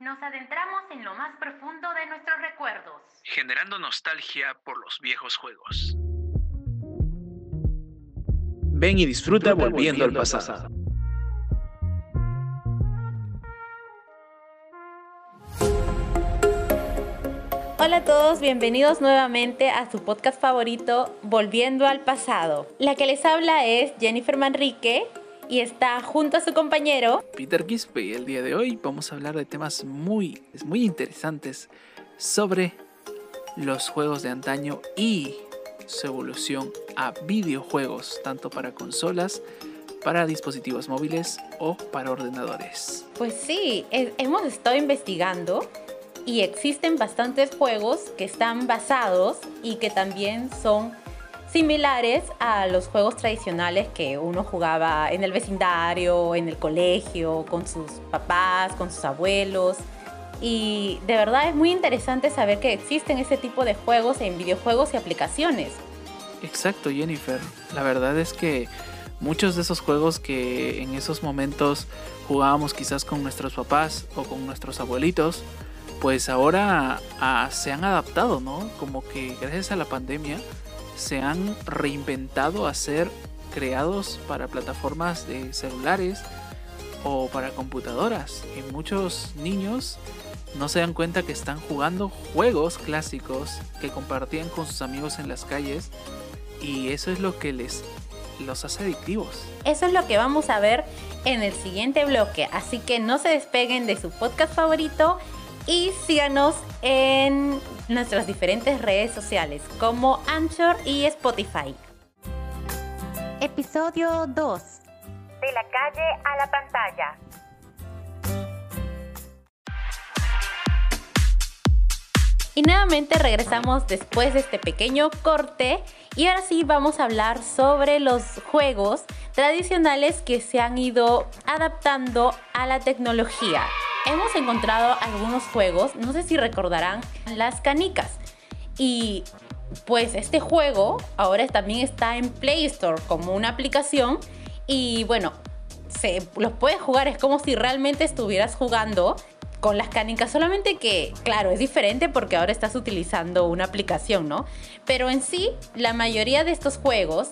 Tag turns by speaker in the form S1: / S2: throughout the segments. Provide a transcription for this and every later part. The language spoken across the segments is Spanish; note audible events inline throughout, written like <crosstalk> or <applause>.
S1: Nos adentramos en lo más profundo de nuestros recuerdos,
S2: generando nostalgia por los viejos juegos.
S3: Ven y disfruta volviendo al pasado.
S4: Hola a todos, bienvenidos nuevamente a su podcast favorito, Volviendo al pasado. La que les habla es Jennifer Manrique y está junto a su compañero
S3: Peter Quispe y el día de hoy vamos a hablar de temas muy, muy interesantes sobre los juegos de antaño y su evolución a videojuegos, tanto para consolas, para dispositivos móviles o para ordenadores.
S4: Pues sí, hemos estado investigando y existen bastantes juegos que están basados y que también son similares a los juegos tradicionales que uno jugaba en el vecindario, en el colegio, con sus papás, con sus abuelos. Y de verdad es muy interesante saber que existen ese tipo de juegos en videojuegos y aplicaciones.
S3: Exacto, Jennifer. La verdad es que muchos de esos juegos que en esos momentos jugábamos quizás con nuestros papás o con nuestros abuelitos, pues ahora ah, se han adaptado, ¿no? Como que gracias a la pandemia se han reinventado a ser creados para plataformas de celulares o para computadoras. Y muchos niños no se dan cuenta que están jugando juegos clásicos que compartían con sus amigos en las calles y eso es lo que les los hace adictivos.
S4: Eso es lo que vamos a ver en el siguiente bloque, así que no se despeguen de su podcast favorito y síganos en nuestras diferentes redes sociales como Anchor y Spotify. Episodio 2. De la calle a la pantalla. Y nuevamente regresamos después de este pequeño corte y ahora sí vamos a hablar sobre los juegos tradicionales que se han ido adaptando a la tecnología hemos encontrado algunos juegos, no sé si recordarán, las canicas. Y pues este juego ahora también está en Play Store como una aplicación y bueno, se los puedes jugar, es como si realmente estuvieras jugando con las canicas, solamente que, claro, es diferente porque ahora estás utilizando una aplicación, ¿no? Pero en sí, la mayoría de estos juegos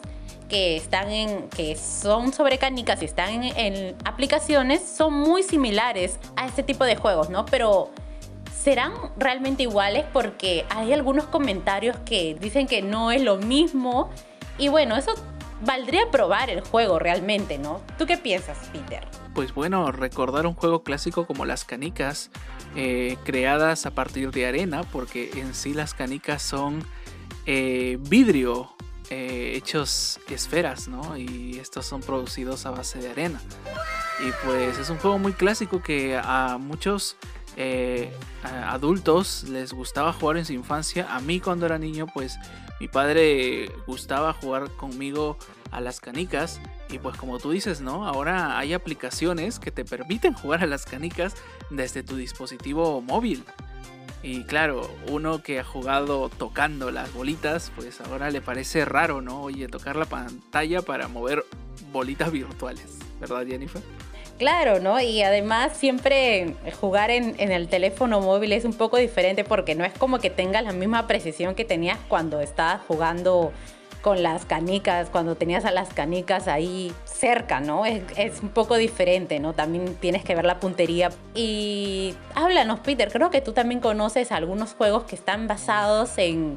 S4: que están en que son sobre canicas y están en, aplicaciones son muy similares a este tipo de juegos, ¿no? Pero serán realmente iguales porque hay algunos comentarios que dicen que no es lo mismo y bueno, eso valdría probar el juego realmente, ¿no? ¿Tú qué piensas, Peter?
S3: Pues bueno, recordar un juego clásico como las canicas, eh, creadas a partir de arena, porque en sí las canicas son eh, vidrio eh, hechos esferas, ¿no? Y estos son producidos a base de arena. Y pues es un juego muy clásico que a muchos eh, adultos les gustaba jugar en su infancia. A mí cuando era niño, pues mi padre gustaba jugar conmigo a las canicas. Y pues como tú dices, ¿no? Ahora hay aplicaciones que te permiten <laughs> jugar a las canicas desde tu dispositivo móvil. Y claro, uno que ha jugado tocando las bolitas, pues ahora le parece raro, ¿no? Oye, tocar la pantalla para mover bolitas virtuales, ¿verdad, Jennifer?
S4: Claro, ¿no? Y además siempre jugar en, el teléfono móvil es un poco diferente porque no es como que tengas la misma precisión que tenías cuando estabas jugando con las canicas, cuando tenías a las canicas ahí cerca, ¿no? Es, un poco diferente, ¿no? También tienes que ver la puntería. Y háblanos, Peter, creo que tú también conoces algunos juegos que están basados en,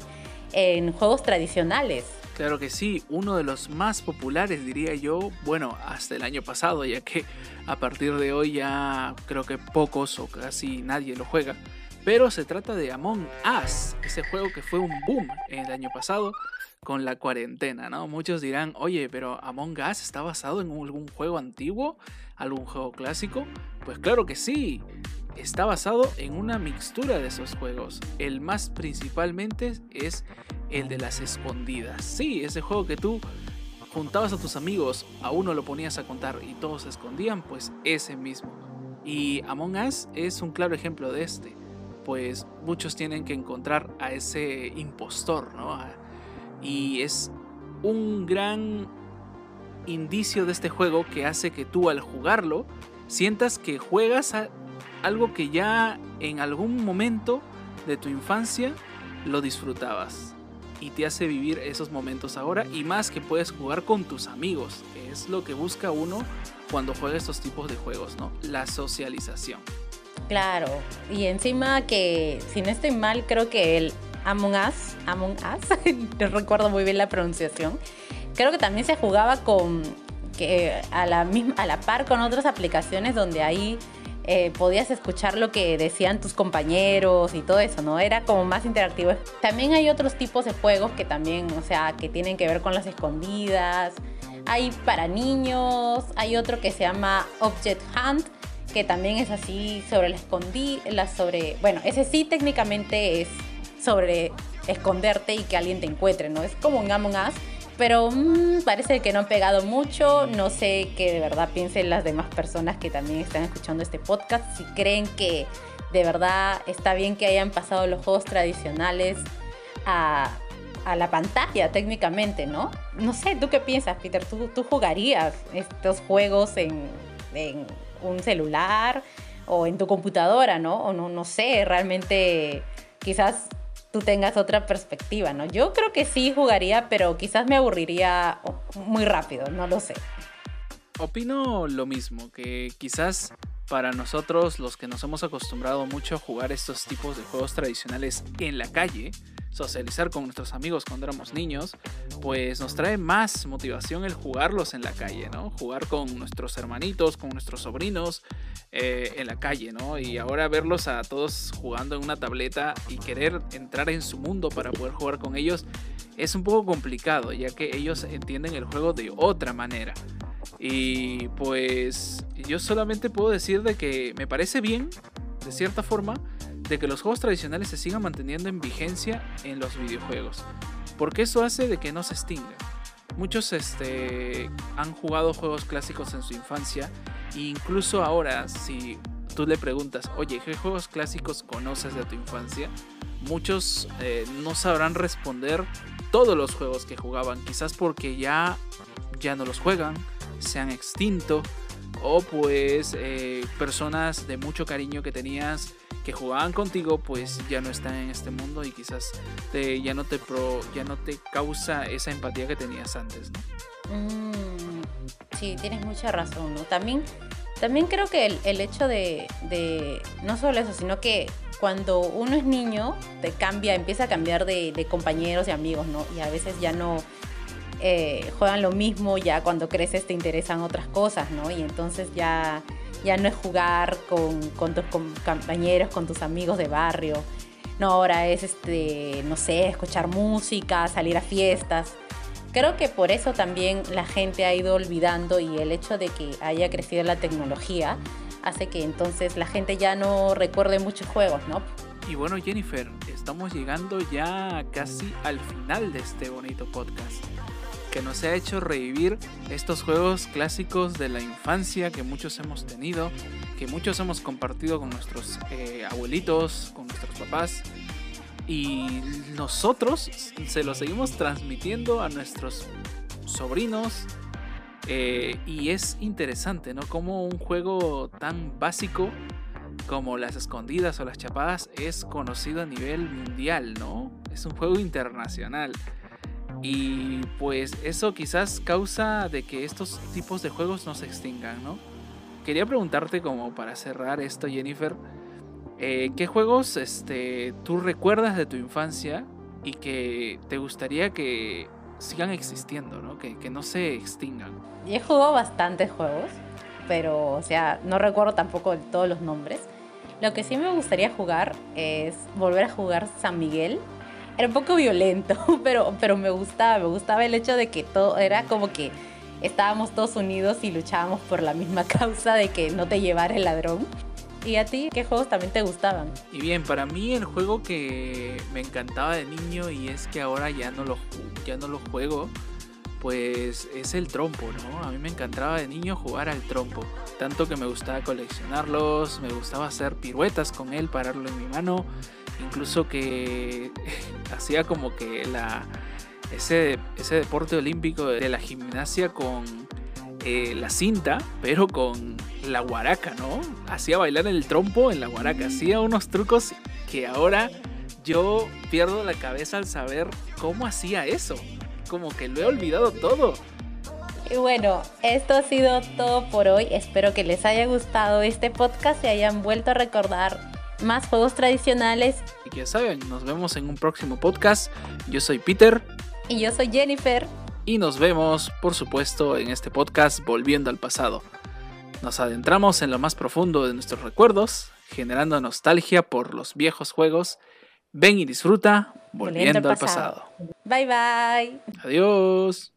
S4: en juegos tradicionales.
S3: Claro que sí, uno de los más populares diría yo, bueno, hasta el año pasado, ya que a partir de hoy ya creo que pocos o casi nadie lo juega. Pero se trata de Among Us, ese juego que fue un boom el año pasado con la cuarentena, ¿no? Muchos dirán, oye, pero Among Us está basado en algún juego antiguo, algún juego clásico. Pues claro que sí, está basado en una mixtura de esos juegos. El más principalmente es el de las escondidas. Sí, ese juego que tú juntabas a tus amigos, a uno lo ponías a contar y todos se escondían, pues ese mismo. Y Among Us es un claro ejemplo de este, pues muchos tienen que encontrar a ese impostor, ¿no? Y es un gran indicio de este juego que hace que tú al jugarlo sientas que juegas algo que ya en algún momento de tu infancia lo disfrutabas y te hace vivir esos momentos ahora y más que puedes jugar con tus amigos, es lo que busca uno cuando juega estos tipos de juegos, ¿no? La socialización.
S4: Claro, y encima que, si no estoy mal, creo que el Among Us, Among Us, <laughs> no recuerdo muy bien la pronunciación, creo que también se jugaba con, que a la, misma, a la par con otras aplicaciones donde ahí eh, podías escuchar lo que decían tus compañeros y todo eso, ¿no? Era como más interactivo. También hay otros tipos de juegos que también, o sea, que tienen que ver con las escondidas. Hay para niños, hay otro que se llama Object Hunt, que también es así sobre la escondida, sobre, bueno, ese sí técnicamente es sobre esconderte y que alguien te encuentre, ¿no? Es como un Among Us, pero mmm, parece que no han pegado mucho. No sé qué de verdad piensen las demás personas que también están escuchando este podcast. Si creen que de verdad está bien que hayan pasado los juegos tradicionales a, a la pantalla técnicamente, ¿no? No sé, ¿tú qué piensas, Peter? ¿Tú, tú jugarías estos juegos en, en, un celular o en tu computadora, ¿no? O no, no sé, realmente quizás tú tengas otra perspectiva, ¿no? Yo creo que sí jugaría, pero quizás me aburriría muy rápido, no lo sé.
S3: Opino lo mismo, que quizás para nosotros los que nos hemos acostumbrado mucho a jugar estos tipos de juegos tradicionales en la calle, socializar con nuestros amigos cuando éramos niños, pues nos trae más motivación el jugarlos en la calle, ¿no? Jugar con nuestros hermanitos, con nuestros sobrinos eh, en la calle, ¿no? Y ahora verlos a todos jugando en una tableta y querer entrar en su mundo para poder jugar con ellos es un poco complicado, ya que ellos entienden el juego de otra manera. Y pues yo solamente puedo decir de que me parece bien, de cierta forma, de que los juegos tradicionales se sigan manteniendo en vigencia en los videojuegos. Porque eso hace de que no se extingan. Muchos este, han jugado juegos clásicos en su infancia e incluso ahora si tú le preguntas, oye, ¿qué juegos clásicos conoces de tu infancia? Muchos eh, no sabrán responder todos los juegos que jugaban, quizás porque ya, ya no los juegan, se han extinto, o pues eh, personas de mucho cariño que tenías que jugaban contigo pues ya no están en este mundo y quizás te, ya, no te pro, ya no te causa esa empatía que tenías antes. ¿no?
S4: Mm, sí, tienes mucha razón, ¿no? También, también creo que el, el hecho de, de, no solo eso, sino que cuando uno es niño, te cambia, empieza a cambiar de, de compañeros y amigos, ¿no? Y a veces ya no eh, juegan lo mismo, ya cuando creces te interesan otras cosas, ¿no? Y entonces ya ya no es jugar con, con tus compañeros, con tus amigos de barrio. No, ahora es, este, no sé, escuchar música, salir a fiestas. Creo que por eso también la gente ha ido olvidando y el hecho de que haya crecido la tecnología hace que entonces la gente ya no recuerde muchos juegos, ¿no?
S3: Y bueno, Jennifer, estamos llegando ya casi al final de este bonito podcast que nos ha hecho revivir estos juegos clásicos de la infancia que muchos hemos tenido, que muchos hemos compartido con nuestros eh, abuelitos, con nuestros papás. Y nosotros se los seguimos transmitiendo a nuestros sobrinos. Eh, y es interesante, ¿no? Como un juego tan básico como las escondidas o las chapadas es conocido a nivel mundial, ¿no? Es un juego internacional. Y pues eso quizás causa de que estos tipos de juegos no se extingan, ¿no? Quería preguntarte como para cerrar esto, Jennifer, eh, ¿qué juegos este, tú recuerdas de tu infancia y que te gustaría que sigan existiendo, ¿no? Que, que no se extingan?
S4: He jugado bastantes juegos, pero o sea, no recuerdo tampoco todos los nombres. Lo que sí me gustaría jugar es volver a jugar San Miguel era un poco violento, <laughs> pero, pero me gustaba, me gustaba el hecho de que todo era como que estábamos todos unidos y luchábamos por la misma <laughs> causa de que no te llevara el ladrón. ¿Y a ti qué juegos también te gustaban?
S3: Y bien, para mí el juego que me encantaba de niño y es que ahora ya no lo, ya no lo juego, pues es el trompo, ¿no? A mí me encantaba de niño jugar al trompo. Tanto que me gustaba coleccionarlos, me gustaba hacer piruetas con él, pararlo en mi mano incluso que <laughs> hacía como que la, ese, ese deporte olímpico de la gimnasia con eh, la cinta, pero con la guaraca, ¿no? Hacía bailar el trompo en la guaraca, hacía unos trucos que ahora yo pierdo la cabeza al saber cómo hacía eso. Como que lo he olvidado todo.
S4: Y bueno, esto ha sido todo por hoy. Espero que les haya gustado este podcast y hayan vuelto a recordar más juegos tradicionales.
S3: Y que saben, nos vemos en un próximo podcast. Yo soy Peter.
S4: Y yo soy Jennifer.
S3: Y nos vemos, por supuesto, en este podcast Volviendo al pasado. Nos adentramos en lo más profundo de nuestros recuerdos, generando nostalgia por los viejos juegos. Ven y disfruta Volviendo, al pasado.
S4: Bye bye.
S3: Adiós.